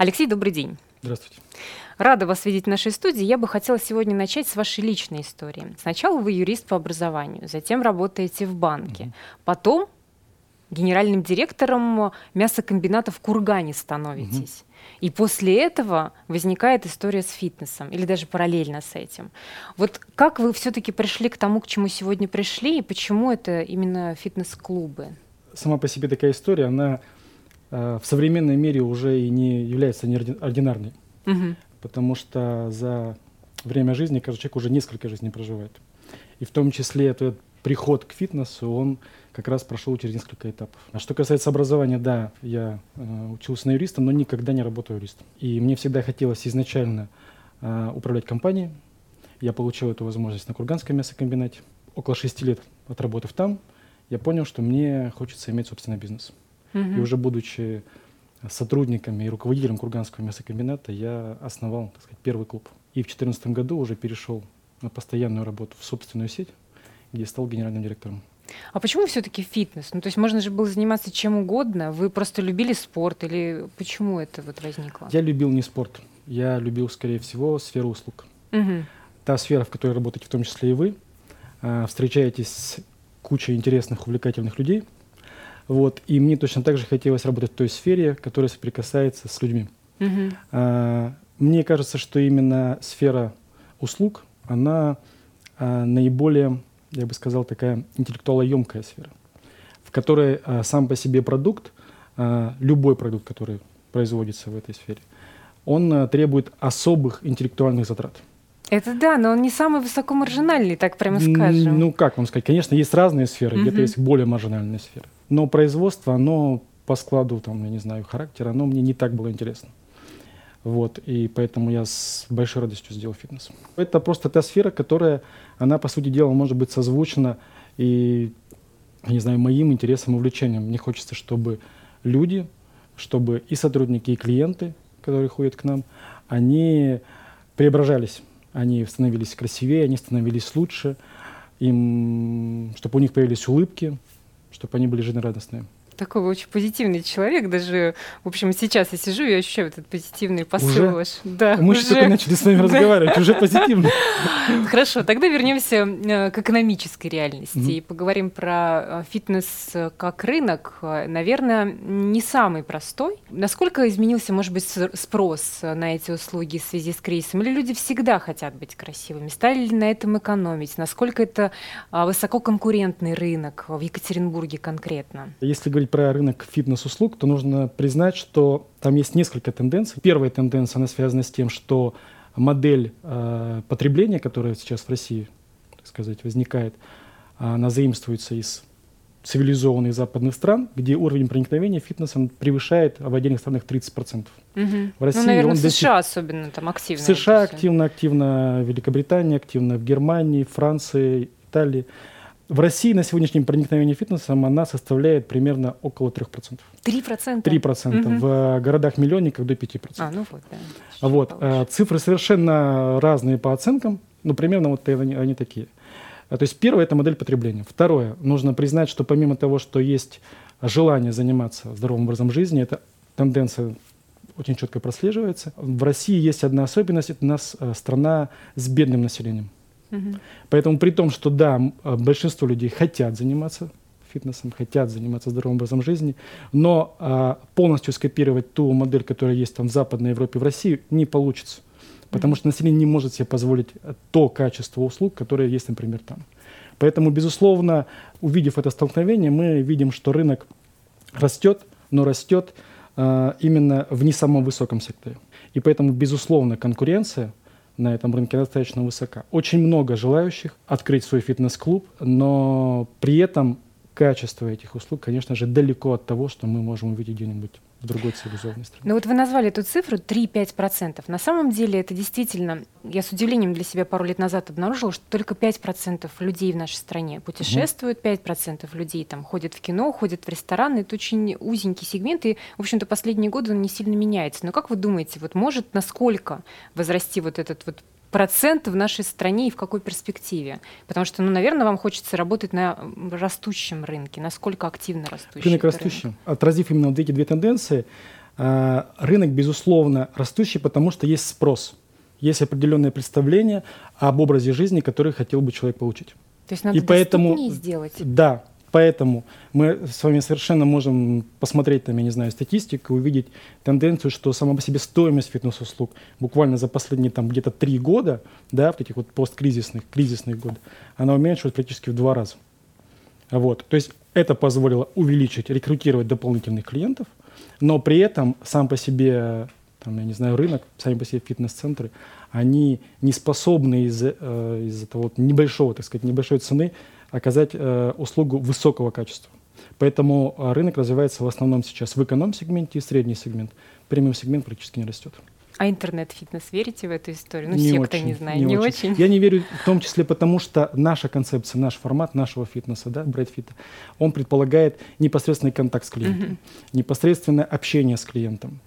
Алексей, добрый день. Здравствуйте. Рада вас видеть в нашей студии. Я бы хотела сегодня начать с вашей личной истории. Сначала вы юрист по образованию, затем работаете в банке, mm потом генеральным директором мясокомбината в Кургане становитесь. mm И после этого возникает история с фитнесом, или даже параллельно с этим. Вот как вы все-таки пришли к тому, к чему сегодня пришли, и почему это именно фитнес-клубы? Сама по себе такая история, она в современной мире уже и не является неординарной. Угу потому что за время жизни каждый человек уже несколько жизней проживает. И в том числе этот приход к фитнесу, он как раз прошел через несколько этапов. А что касается образования, да, я э, учился на юриста, но никогда не работал юристом. И мне всегда хотелось изначально э, управлять компанией. Я получил эту возможность на Курганском мясокомбинате. Около шести лет отработав там, я понял, что мне хочется иметь собственный бизнес. Mm-hmm. И уже будучи сотрудниками и руководителем Курганского мясокомбината я основал, так сказать, первый клуб. И в 2014 году уже перешел на постоянную работу в собственную сеть, где стал генеральным директором. А почему все-таки фитнес? Ну, то есть можно же было заниматься чем угодно. Вы просто любили спорт или почему это вот возникло? Я любил не спорт. Я любил, скорее всего, сферу услуг. Угу. Та сфера, в которой работаете в том числе и вы, а, встречаетесь с кучей интересных, увлекательных людей – вот, и мне точно так же хотелось работать в той сфере, которая соприкасается с людьми. А, мне кажется, что именно сфера услуг, она а, наиболее, я бы сказал, такая интеллектуалоемкая сфера, в которой а, сам по себе продукт, любой продукт, который производится в этой сфере, он требует особых интеллектуальных затрат. Это да, но он не самый высокомаржинальный, так прямо скажем. Ну, как вам сказать? Конечно, есть разные сферы, uh-huh. где-то есть более маржинальные сферы но производство, оно по складу, там, я не знаю, характера, оно мне не так было интересно. Вот, и поэтому я с большой радостью сделал фитнес. Это просто та сфера, которая, она, по сути дела, может быть созвучна и, не знаю, моим интересам и увлечениям. Мне хочется, чтобы люди, чтобы и сотрудники, и клиенты, которые ходят к нам, они преображались, они становились красивее, они становились лучше, им, чтобы у них появились улыбки, чтобы они были жизнерадостные такой очень позитивный человек. Даже, в общем, сейчас я сижу и ощущаю этот позитивный посыл уже? ваш. Да, Мы уже только начали с вами разговаривать, уже позитивно. Хорошо, тогда вернемся э, к экономической реальности и поговорим про э, фитнес э, как рынок. Наверное, не самый простой. Насколько изменился, может быть, спрос на эти услуги в связи с кризисом? Или люди всегда хотят быть красивыми? Стали ли на этом экономить? Насколько это высококонкурентный рынок в Екатеринбурге конкретно? Если говорить про рынок фитнес-услуг, то нужно признать, что там есть несколько тенденций. Первая тенденция, она связана с тем, что модель э, потребления, которая сейчас в России, так сказать, возникает, она заимствуется из цивилизованных западных стран, где уровень проникновения фитнесом превышает в отдельных странах 30%. Угу. В России ну, наверное, он в США достиг... особенно там активно. В США активно, активно в Великобритании, активно в Германии, Франции, Италии. В России на сегодняшнем проникновение фитнесом она составляет примерно около 3%. 3%? 3%. Угу. В городах-миллионниках до 5%. А, ну вот, да. Вот. А, цифры совершенно разные по оценкам, но примерно вот они, они такие. А, то есть первое – это модель потребления. Второе – нужно признать, что помимо того, что есть желание заниматься здоровым образом жизни, эта тенденция очень четко прослеживается. В России есть одна особенность – это у нас э, страна с бедным населением. Поэтому при том, что да, а, большинство людей хотят заниматься фитнесом, хотят заниматься здоровым образом жизни, но а, полностью скопировать ту модель, которая есть там в Западной Европе, в России, не получится. Потому что население не может себе позволить э, то качество услуг, которое есть, например, там. Поэтому, безусловно, увидев это столкновение, мы видим, что рынок растет, но растет а, именно в не самом высоком секторе. И поэтому, безусловно, конкуренция на этом рынке достаточно высока. Очень много желающих открыть свой фитнес-клуб, но при этом качество этих услуг, конечно же, далеко от того, что мы можем увидеть где-нибудь в другой цивилизованной стране. Ну вот вы назвали эту цифру 3-5%. На самом деле это действительно, я с удивлением для себя пару лет назад обнаружила, что только 5% людей в нашей стране путешествуют, 5% людей там ходят в кино, ходят в рестораны. Это очень узенький сегмент, и, в общем-то, последние годы он не сильно меняется. Но как вы думаете, вот может насколько возрасти вот этот вот процент в нашей стране и в какой перспективе? Потому что, ну, наверное, вам хочется работать на растущем рынке. Насколько активно растущий Рынок растущий. Рынок? Отразив именно вот эти две тенденции, э, рынок, безусловно, растущий, потому что есть спрос. Есть определенное представление об образе жизни, который хотел бы человек получить. То есть надо И поэтому, сделать. Да, Поэтому мы с вами совершенно можем посмотреть, там, я не знаю, статистику, увидеть тенденцию, что сама по себе стоимость фитнес-услуг буквально за последние там где-то три года, да, в этих вот посткризисных, кризисных годы, она уменьшилась практически в два раза. Вот. То есть это позволило увеличить, рекрутировать дополнительных клиентов, но при этом сам по себе, там, я не знаю, рынок, сами по себе фитнес-центры, они не способны из-за э, из того вот небольшого, так сказать, небольшой цены оказать э, услугу высокого качества. Поэтому э, рынок развивается в основном сейчас в эконом-сегменте и средний сегмент. Премиум-сегмент практически не растет. А интернет-фитнес верите в эту историю? Ну, не все, очень, кто не знает, не, не очень. очень. Я не верю в том числе потому, что наша концепция, наш формат нашего фитнеса, да, брайтфита, он предполагает непосредственный контакт с клиентом, непосредственное общение с клиентом,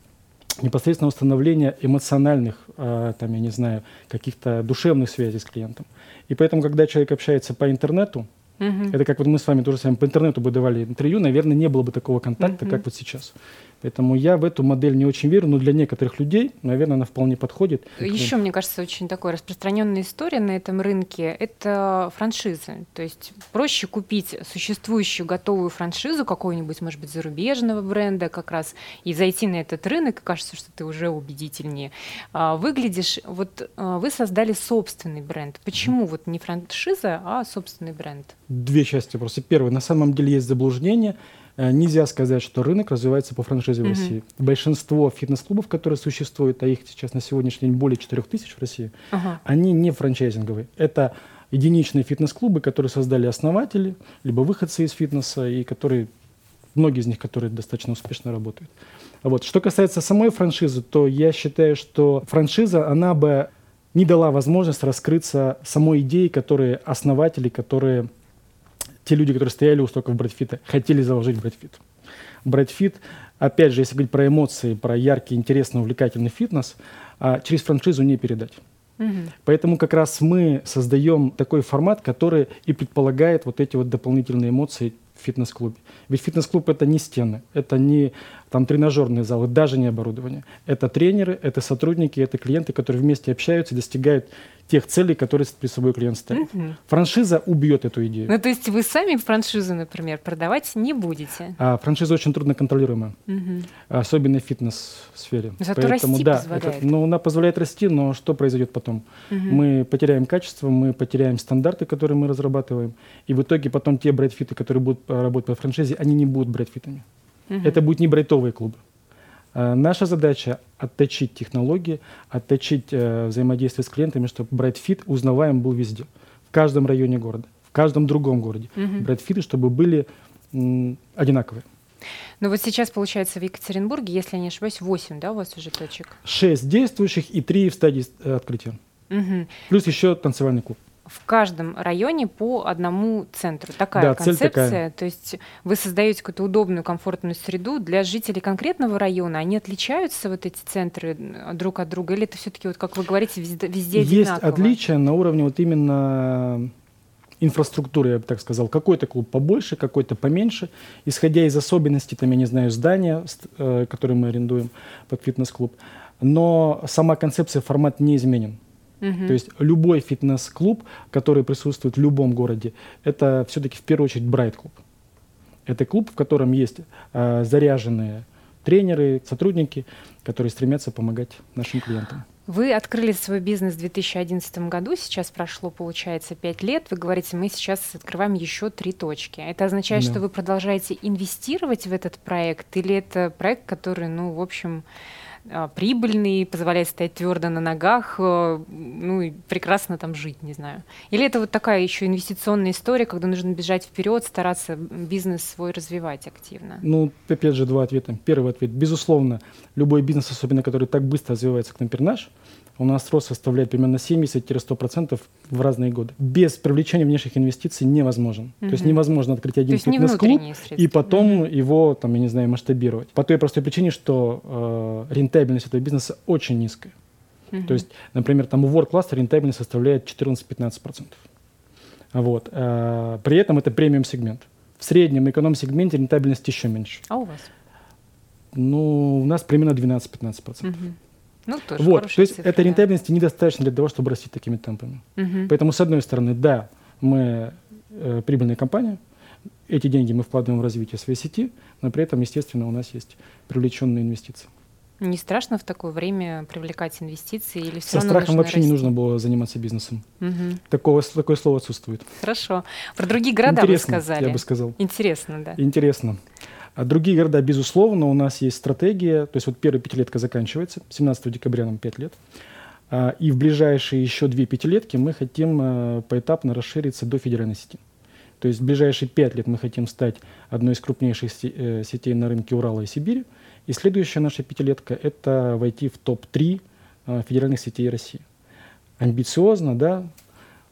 непосредственное установление эмоциональных, э, там, я не знаю, каких-то душевных связей с клиентом. И поэтому, когда человек общается по интернету, угу. это как вот мы с вами тоже с вами по интернету бы давали интервью, наверное, не было бы такого контакта, угу. как вот сейчас. Поэтому я в эту модель не очень верю, но для некоторых людей, наверное, она вполне подходит. Еще, мне кажется, очень такой распространенная история на этом рынке – это франшизы. То есть проще купить существующую готовую франшизу какого-нибудь, может быть, зарубежного бренда как раз, и зайти на этот рынок, и кажется, что ты уже убедительнее а, выглядишь. Вот а, вы создали собственный бренд. Почему вот не франшиза, а собственный бренд? Две части просто. Первое, на самом деле есть заблуждение – нельзя сказать, что рынок развивается по франшизе в России. Большинство фитнес-клубов, которые существуют, а их сейчас на сегодняшний день более 4 тысяч в России, ага. они не франчайзинговые. Это единичные фитнес-клубы, которые создали основатели, либо выходцы из фитнеса, и которые, многие из них, которые достаточно успешно работают. Вот. Что касается самой франшизы, то я считаю, что франшиза, она бы не дала возможность раскрыться самой идеи, которые основатели, которые те люди, которые стояли у стоков Брэдфита, хотели заложить Брэдфит. Брэдфит, опять же, если говорить про эмоции, про яркий, интересный, увлекательный фитнес, а, через франшизу не передать. Угу. Поэтому как раз мы создаем такой формат, который и предполагает вот эти вот дополнительные эмоции фитнес-клубе. Ведь фитнес-клуб это не стены, это не там тренажерные залы, даже не оборудование. Это тренеры, это сотрудники, это клиенты, которые вместе общаются и достигают тех целей, которые перед собой клиент ставит. Угу. Франшиза убьет эту идею. Ну, то есть вы сами франшизу, например, продавать не будете? А, франшиза очень трудно контролируемая, угу. особенно в фитнес-сфере. Зато Поэтому, расти да, позволяет. Это, ну, она позволяет расти, но что произойдет потом? Угу. Мы потеряем качество, мы потеряем стандарты, которые мы разрабатываем, и в итоге потом те брайтфиты, которые будут работать по франшизе, они не будут брайтфитами. Угу. Это будут не брайтовые клубы. Э, наша задача отточить технологии, отточить э, взаимодействие с клиентами, чтобы BrightFit узнаваем был везде, в каждом районе города, в каждом другом городе. Угу. BrightFit, чтобы были м, одинаковые. Ну вот сейчас, получается, в Екатеринбурге, если я не ошибаюсь, 8, да, у вас уже точек? 6 действующих и 3 в стадии э, открытия. Угу. Плюс еще танцевальный клуб в каждом районе по одному центру. Такая да, концепция. Такая. То есть вы создаете какую-то удобную, комфортную среду для жителей конкретного района. Они отличаются, вот эти центры, друг от друга? Или это все-таки, вот, как вы говорите, везде, везде Есть отличия на уровне вот именно инфраструктуры, я бы так сказал. Какой-то клуб побольше, какой-то поменьше. Исходя из особенностей, там, я не знаю, здания, э, которые мы арендуем под фитнес-клуб. Но сама концепция, формат не изменен. Угу. То есть любой фитнес-клуб, который присутствует в любом городе, это все-таки в первую очередь брайт-клуб. Это клуб, в котором есть э, заряженные тренеры, сотрудники, которые стремятся помогать нашим клиентам. Вы открыли свой бизнес в 2011 году, сейчас прошло, получается, 5 лет. Вы говорите, мы сейчас открываем еще три точки. Это означает, да. что вы продолжаете инвестировать в этот проект, или это проект, который, ну, в общем, прибыльный, позволяет стоять твердо на ногах, э, ну и прекрасно там жить, не знаю. Или это вот такая еще инвестиционная история, когда нужно бежать вперед, стараться бизнес свой развивать активно? Ну, опять же, два ответа. Первый ответ. Безусловно, любой бизнес, особенно который так быстро развивается, как, например, наш, у нас рост составляет примерно 70-100% в разные годы. Без привлечения внешних инвестиций невозможен. Угу. То есть невозможно открыть один фитнес-клуб и потом угу. его, там, я не знаю, масштабировать. По той простой причине, что э, рентабельность этого бизнеса очень низкая. Угу. То есть, например, там у Work Cluster рентабельность составляет 14-15%. Вот. Э, при этом это премиум-сегмент. В среднем эконом-сегменте рентабельность еще меньше. А у вас? Ну, у нас примерно 12-15%. Мгм. Ну, тоже Вот, то есть цифра, этой да. рентабельности недостаточно для того, чтобы расти такими темпами. Мгм. Поэтому, с одной стороны, да, мы э, прибыльная компания, эти деньги мы вкладываем в развитие своей сети, но при этом, естественно, у нас есть привлеченные инвестиции. Не страшно в такое время привлекать инвестиции или все Со равно страхом вообще не расти? нужно было заниматься бизнесом. Мгм. Такого, такое слово отсутствует. Хорошо. Про другие города Интересно, вы сказали. я бы сказал. Интересно, да. Интересно. А другие города, безусловно, у нас есть стратегия. То есть вот первая пятилетка заканчивается, 17 декабря нам 5 лет. А, И в ближайшие еще две пятилетки мы хотим э, поэтапно расшириться до федеральной сети. То есть в ближайшие пять лет мы хотим стать одной из крупнейших э, сетей на рынке Урала и Сибири. И следующая наша пятилетка – это войти в топ-3 э, федеральных сетей России. Амбициозно, да?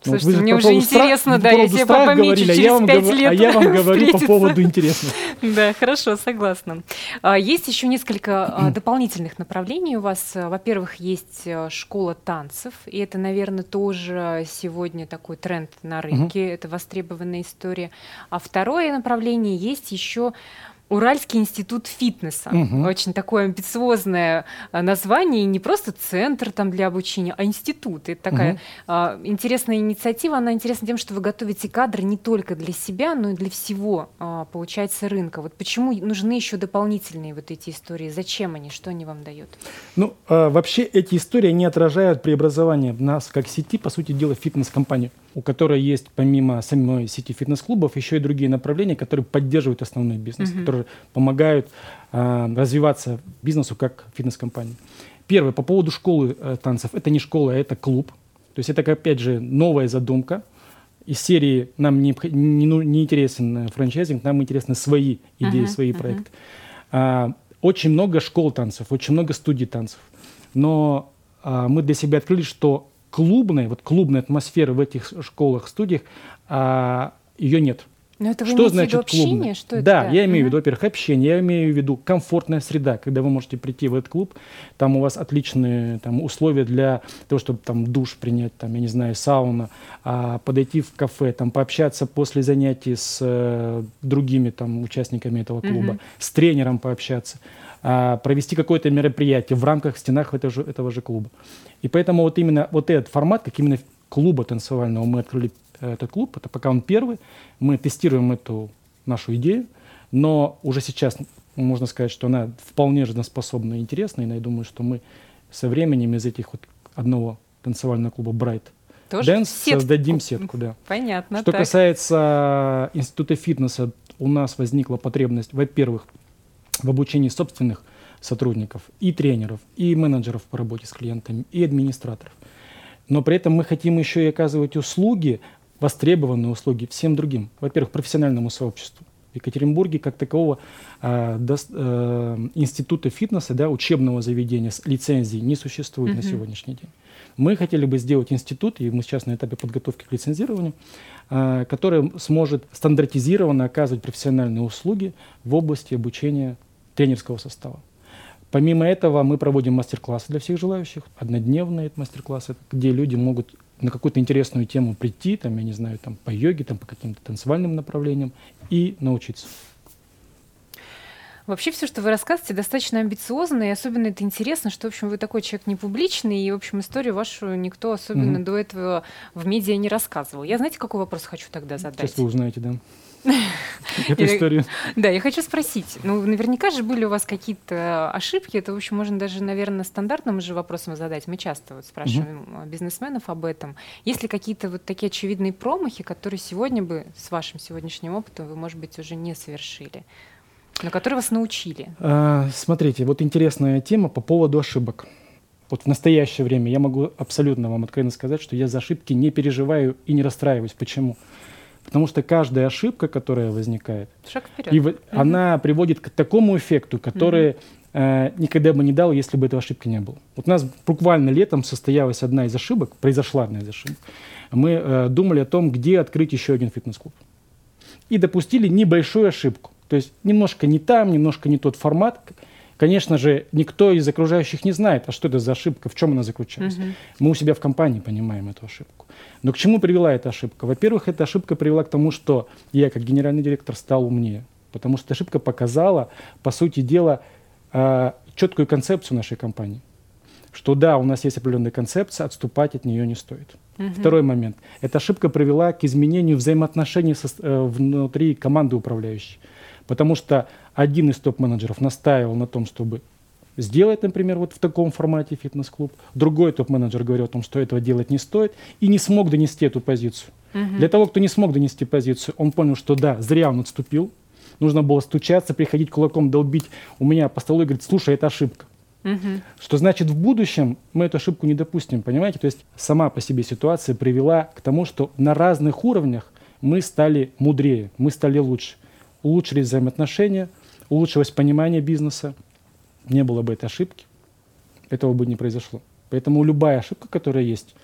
Ну, Слушайте, же мне уже интересно, да, я страха помечу а через я вам пять говорю- лет А я вам говорю по поводу интересного. Да, хорошо, согласна. А, Есть еще несколько а, дополнительных направлений у вас. Во-первых, есть а, школа танцев, и это, наверное, тоже сегодня такой тренд на рынке, это востребованная история. А второе направление есть еще Уральский институт фитнеса. Мгм. Очень такое амбициозное а, название, и не просто центр там для обучения, а институт. Это такая Мгм. а, интересная инициатива. Она интересна тем, что вы готовите кадры не только для себя, но и для всего, а, получается, рынка. Вот почему нужны еще дополнительные вот эти истории? Зачем они? Что они вам дают? Ну, а, вообще эти истории не отражают преобразование нас как сети, по сути дела, фитнес-компании, у которой есть помимо самой сети фитнес-клубов еще и другие направления, которые поддерживают основной бизнес, Мгм. которые помогают а, развиваться бизнесу как фитнес-компании. Первое, по поводу школы э, танцев. Это не школа, а это клуб. То есть это, опять же, новая задумка. Из серии нам не, не, ну- не интересен э, франчайзинг, нам интересны свои идеи, Мгм, свои мгм. проекты. А, очень много школ танцев, очень много студий танцев. Но а, мы для себя открыли, что клубная, вот клубная атмосфера в этих школах, студиях, а, ее нет. Но это вы Что значит общение? клубное? Что это? да, я имею в виду, во-первых, общение, я имею в виду комфортная среда, когда вы можете прийти в этот клуб, там у вас отличные там, условия для того, чтобы там душ принять, там, я не знаю, сауна, а, подойти в кафе, там, пообщаться после занятий с э, другими там, участниками этого клуба, Мгм. с тренером пообщаться, провести какое-то мероприятие в рамках, в стенах этого же, этого же клуба. И поэтому вот именно вот этот формат, как именно клуба танцевального, мы открыли э, этот клуб, это пока он первый, мы тестируем эту нашу идею, но уже сейчас можно сказать, что она вполне жизнеспособна и интересна, и я думаю, что мы со временем из этих вот одного танцевального клуба Bright Тоже Dance сетку. создадим сетку, да. Понятно. Что так. касается института фитнеса, у нас возникла потребность, во-первых, в обучении собственных сотрудников, и тренеров, и менеджеров по работе с клиентами, и администраторов. Но при этом мы хотим еще и оказывать услуги, востребованные услуги всем другим. Во-первых, профессиональному сообществу. В Екатеринбурге как такового а, дос- э, института фитнеса, да, учебного заведения с лицензией не существует на Мгм. сегодняшний день. Мы хотели бы сделать институт, и мы сейчас на этапе подготовки к лицензированию, а, который сможет стандартизированно оказывать профессиональные услуги в области обучения тренерского состава. Помимо этого мы проводим мастер-классы для всех желающих, однодневные мастер-классы, где люди могут на какую-то интересную тему прийти, там, я не знаю, там, по йоге, там, по каким-то танцевальным направлениям и научиться. Вообще все, что вы рассказываете, достаточно амбициозно, и особенно это интересно, что, в общем, вы такой человек не публичный, и, в общем, историю вашу никто особенно Мгм. до этого в медиа не рассказывал. Я, знаете, какой вопрос хочу тогда задать? Сейчас вы узнаете, да, эту историю. Да, я хочу спросить, ну, наверняка же были у вас какие-то ошибки, это, в общем, можно даже, наверное, стандартным же вопросом задать. Мы часто вот спрашиваем бизнесменов об этом. Есть ли какие-то вот такие очевидные промахи, которые сегодня бы, с вашим сегодняшним опытом, вы, может быть, уже не совершили, но которые вас научили? А, Смотрите, вот интересная тема по поводу ошибок. Вот в настоящее время я могу абсолютно вам откровенно сказать, что я за ошибки не переживаю и не расстраиваюсь. Почему? Потому что каждая ошибка, которая возникает, Шаг вперед. и в- она приводит к такому эффекту, который э, никогда бы не дал, если бы этой ошибки не было. Вот у нас буквально летом состоялась одна из ошибок, произошла одна из ошибок. Мы э, думали о том, где открыть еще один фитнес-клуб. И допустили небольшую ошибку. То есть немножко не там, немножко не тот формат. Конечно же, никто из окружающих не знает, а что это за ошибка, в чем она заключалась. Мгм. Мы у себя в компании понимаем эту ошибку. Но к чему привела эта ошибка? Во-первых, эта ошибка привела к тому, что я, как генеральный директор, стал умнее. Потому что ошибка показала, по сути дела, э, четкую концепцию нашей компании. Что да, у нас есть определенная концепция, отступать от нее не стоит. Угу. Второй момент. Эта ошибка привела к изменению взаимоотношений со, э, внутри команды управляющей. Потому что один из топ-менеджеров настаивал на том, чтобы сделать, например, вот в таком формате фитнес-клуб. Другой топ-менеджер говорил о том, что этого делать не стоит, и не смог донести эту позицию. Угу. Для того, кто не смог донести позицию, он понял, что да, зря он отступил, нужно было стучаться, приходить кулаком, долбить у меня по столу и говорить, слушай, это ошибка. Угу. Что значит в будущем мы эту ошибку не допустим, понимаете? То есть сама по себе ситуация привела к тому, что на разных уровнях мы стали мудрее, мы стали лучше. Улучшились взаимоотношения, улучшилось понимание бизнеса. Не было бы этой ошибки, этого бы не произошло. Поэтому любая ошибка, которая есть,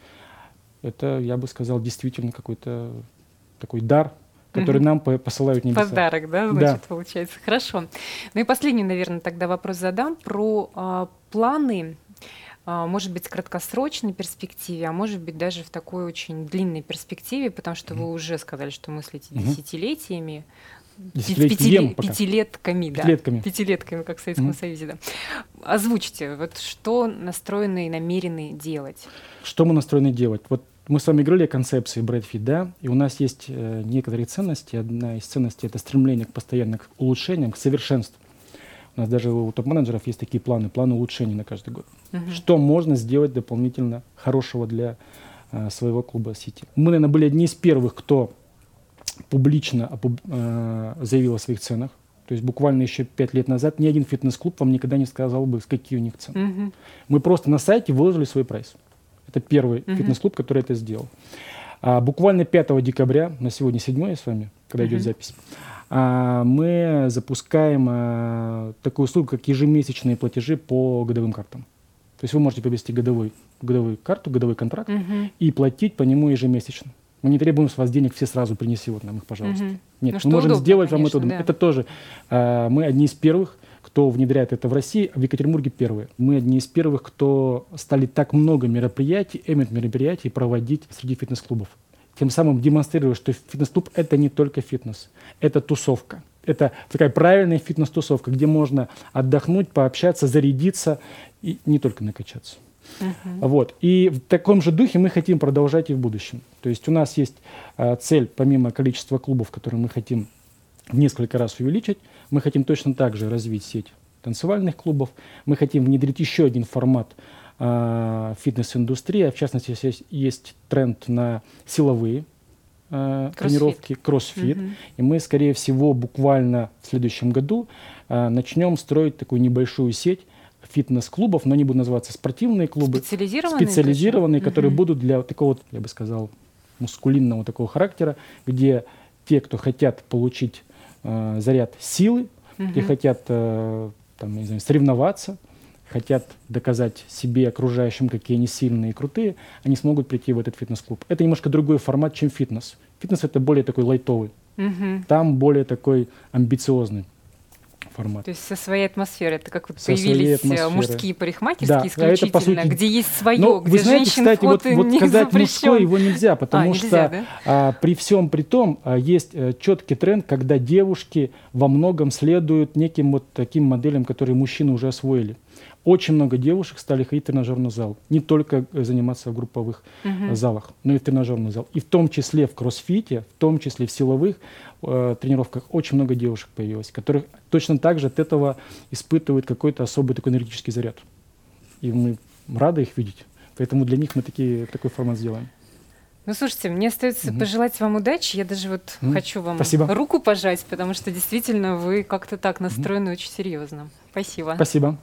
это, я бы сказал, действительно какой-то такой дар, который нам посылают небеса. Подарок, да, значит, да. получается. Хорошо. Ну и последний, наверное, тогда вопрос задам про а, планы а, может быть, в краткосрочной перспективе, а может быть, даже в такой очень длинной перспективе, потому что вы уже сказали, что мыслите десятилетиями, Пятилет, пятилетками, да. Пятилетками. Пятилетками, как в Советском mm Союзе, да. Озвучьте, вот что настроены и намерены делать? Что мы настроены делать? Вот мы с вами говорили о концепции Брэдфит, да, и у нас есть э, некоторые ценности. Одна из ценностей – это стремление к постоянным улучшениям, к совершенству. У нас даже у топ-менеджеров есть такие планы, планы улучшений на каждый год. Uh-huh. Что можно сделать дополнительно хорошего для э, своего клуба Сити? Мы, наверное, были одни из первых, кто публично опуб, э, заявил о своих ценах. То есть буквально еще пять лет назад ни один фитнес-клуб вам никогда не сказал бы, какие у них цены. Uh-huh. Мы просто на сайте выложили свой прайс. Это первый uh-huh. фитнес-клуб, который это сделал. А, буквально 5 декабря, на сегодня 7 с вами, когда uh-huh. идет запись, а, мы запускаем а, такую услугу, как ежемесячные платежи по годовым картам. То есть вы можете приобрести годовой, годовую карту, годовой контракт uh-huh. и платить по нему ежемесячно. Мы не требуем с вас денег, все сразу принеси вот нам их, пожалуйста. Угу. Нет, ну, мы можем удобно, сделать конечно, вам это. Да. Это тоже. А, мы одни из первых, кто внедряет это в России, а в Екатеринбурге первые. Мы одни из первых, кто стали так много мероприятий, эмит мероприятий проводить среди фитнес-клубов. Тем самым демонстрируя, что фитнес-клуб – это не только фитнес, это тусовка. Это такая правильная фитнес-тусовка, где можно отдохнуть, пообщаться, зарядиться и не только накачаться. Uh-huh. Вот. И в таком же духе мы хотим продолжать и в будущем. То есть у нас есть а, цель, помимо количества клубов, которые мы хотим в несколько раз увеличить, мы хотим точно так же развить сеть танцевальных клубов. Мы хотим внедрить еще один формат э, фитнес-индустрии. А в частности, есть, есть тренд на силовые э, тренировки, кроссфит. Угу. И мы, скорее всего, буквально в следующем году э, начнем строить такую небольшую сеть фитнес-клубов, но они будут называться спортивные клубы. Специализированные? Специализированные, которые угу. будут для такого, я бы сказал, мускулинного такого характера, где те, кто хотят получить э, заряд силы, угу. те хотят э, там, не знаю, соревноваться, хотят доказать себе, окружающим, какие они сильные и крутые, они смогут прийти в этот фитнес-клуб. Это немножко другой формат, чем фитнес. Фитнес это более такой лайтовый. Угу. Там более такой амбициозный формат. То есть со своей атмосферой. Это как вот со появились э, мужские парикмахерские да, исключительно, а это, сути... где есть свое, Но, где вы знаете, кстати, вот, вот сказать запрещен. мужской его нельзя, потому а, что да? а, при всем при том а, есть а, четкий тренд, когда девушки во многом следуют неким вот таким моделям, которые мужчины уже освоили очень много девушек стали ходить в тренажерный зал. Не только э, заниматься в групповых uh-huh. залах, но и в тренажерный зал. И в том числе в кроссфите, в том числе в силовых э, тренировках очень много девушек появилось, которых точно так же от этого испытывают какой-то особый такой энергетический заряд. И мы рады их видеть. Поэтому для них мы такие, такой формат сделаем. Ну, слушайте, мне остается угу. пожелать вам удачи. Я даже вот угу. хочу вам Спасибо. руку пожать, потому что действительно вы как-то так настроены угу. очень серьезно. Спасибо. Спасибо.